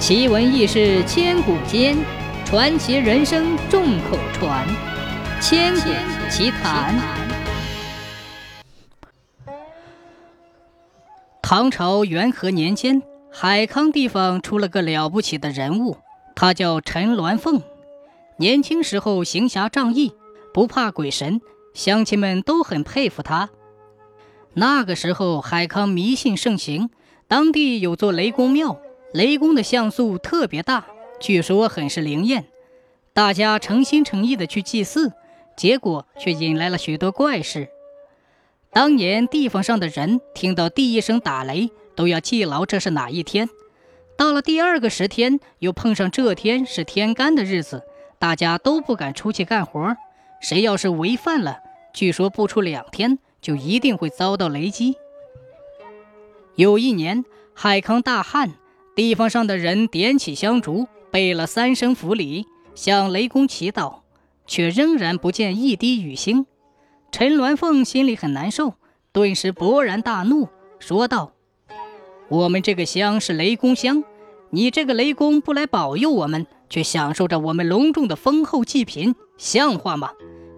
奇闻异事千古间，传奇人生众口传。千古奇谈。唐朝元和年间，海康地方出了个了不起的人物，他叫陈鸾凤。年轻时候行侠仗义，不怕鬼神，乡亲们都很佩服他。那个时候，海康迷信盛行，当地有座雷公庙，雷公的像素特别大，据说很是灵验。大家诚心诚意的去祭祀，结果却引来了许多怪事。当年地方上的人听到第一声打雷，都要记牢这是哪一天。到了第二个十天，又碰上这天是天干的日子，大家都不敢出去干活。谁要是违犯了，据说不出两天。就一定会遭到雷击。有一年海康大旱，地方上的人点起香烛，备了三声符礼，向雷公祈祷，却仍然不见一滴雨星。陈鸾凤心里很难受，顿时勃然大怒，说道：“我们这个乡是雷公乡，你这个雷公不来保佑我们，却享受着我们隆重的丰厚祭品，像话吗？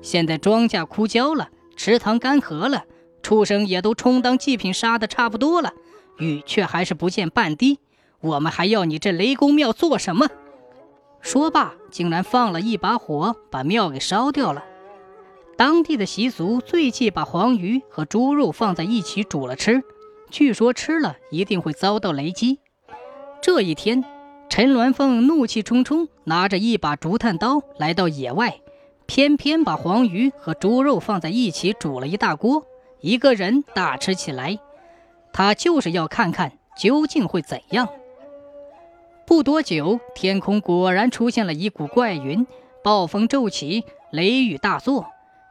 现在庄稼枯焦了。”池塘干涸了，畜生也都充当祭品杀的差不多了，雨却还是不见半滴。我们还要你这雷公庙做什么？说罢，竟然放了一把火，把庙给烧掉了。当地的习俗最忌把黄鱼和猪肉放在一起煮了吃，据说吃了一定会遭到雷击。这一天，陈鸾凤怒气冲冲，拿着一把竹炭刀来到野外。偏偏把黄鱼和猪肉放在一起煮了一大锅，一个人大吃起来。他就是要看看究竟会怎样。不多久，天空果然出现了一股怪云，暴风骤起，雷雨大作。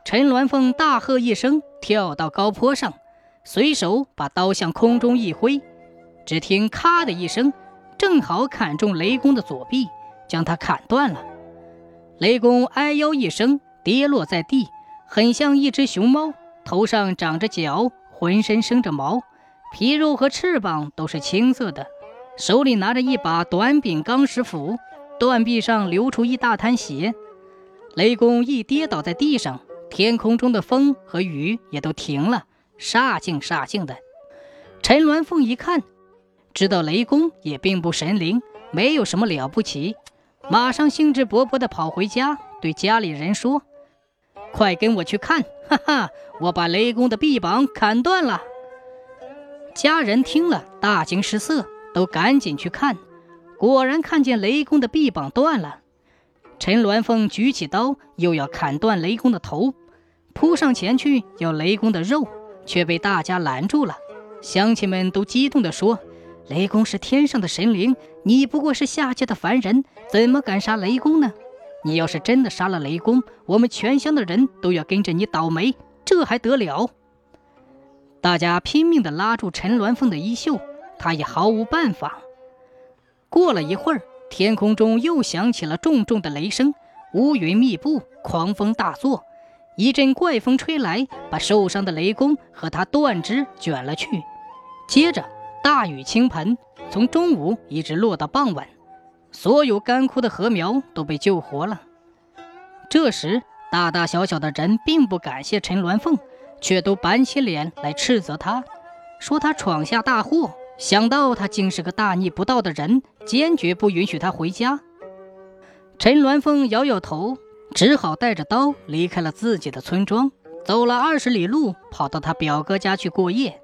陈鸾凤大喝一声，跳到高坡上，随手把刀向空中一挥，只听“咔”的一声，正好砍中雷公的左臂，将他砍断了。雷公哎呦一声，跌落在地，很像一只熊猫，头上长着角，浑身生着毛，皮肉和翅膀都是青色的，手里拿着一把短柄钢石斧，断臂上流出一大滩血。雷公一跌倒在地上，天空中的风和雨也都停了，煞静煞静的。陈鸾凤一看，知道雷公也并不神灵，没有什么了不起。马上兴致勃勃地跑回家，对家里人说：“快跟我去看！哈哈，我把雷公的臂膀砍断了。”家人听了大惊失色，都赶紧去看，果然看见雷公的臂膀断了。陈鸾凤举起刀，又要砍断雷公的头，扑上前去要雷公的肉，却被大家拦住了。乡亲们都激动地说。雷公是天上的神灵，你不过是下界的凡人，怎么敢杀雷公呢？你要是真的杀了雷公，我们全乡的人都要跟着你倒霉，这还得了？大家拼命地拉住陈鸾凤的衣袖，他也毫无办法。过了一会儿，天空中又响起了重重的雷声，乌云密布，狂风大作，一阵怪风吹来，把受伤的雷公和他断肢卷了去，接着。大雨倾盆，从中午一直落到傍晚，所有干枯的禾苗都被救活了。这时，大大小小的人并不感谢陈鸾凤，却都板起脸来斥责他，说他闯下大祸。想到他竟是个大逆不道的人，坚决不允许他回家。陈鸾凤摇摇头，只好带着刀离开了自己的村庄，走了二十里路，跑到他表哥家去过夜。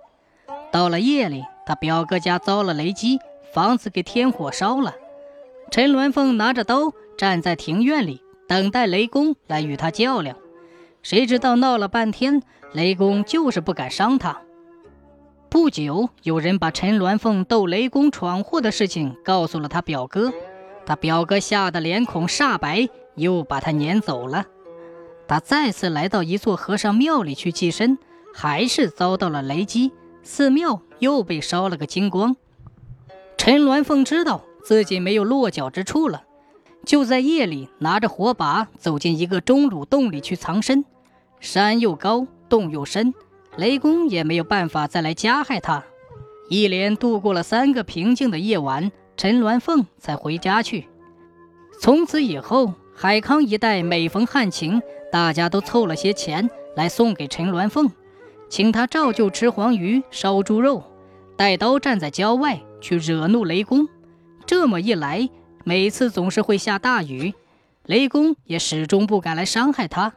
到了夜里。他表哥家遭了雷击，房子给天火烧了。陈鸾凤拿着刀站在庭院里，等待雷公来与他较量。谁知道闹了半天，雷公就是不敢伤他。不久，有人把陈鸾凤斗雷公闯祸的事情告诉了他表哥，他表哥吓得脸孔煞白，又把他撵走了。他再次来到一座和尚庙里去祭身，还是遭到了雷击。寺庙又被烧了个精光。陈鸾凤知道自己没有落脚之处了，就在夜里拿着火把走进一个钟乳洞里去藏身。山又高，洞又深，雷公也没有办法再来加害他。一连度过了三个平静的夜晚，陈鸾凤才回家去。从此以后，海康一带每逢旱情，大家都凑了些钱来送给陈鸾凤，请他照旧吃黄鱼、烧猪肉，带刀站在郊外去惹怒雷公。这么一来，每次总是会下大雨，雷公也始终不敢来伤害他。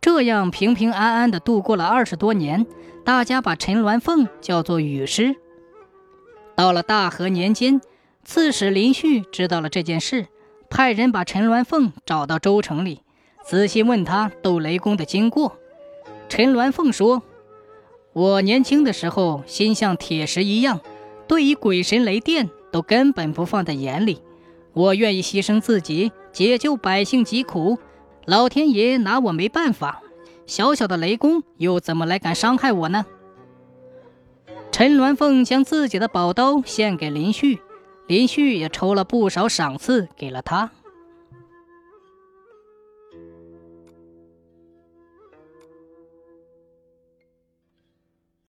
这样平平安安的度过了二十多年，大家把陈鸾凤叫做雨师。到了大和年间，刺史林旭知道了这件事，派人把陈鸾凤找到州城里，仔细问他斗雷公的经过。陈鸾凤说：“我年轻的时候心像铁石一样，对于鬼神雷电都根本不放在眼里。我愿意牺牲自己，解救百姓疾苦。”老天爷拿我没办法，小小的雷公又怎么来敢伤害我呢？陈鸾凤将自己的宝刀献给林旭，林旭也抽了不少赏赐给了他。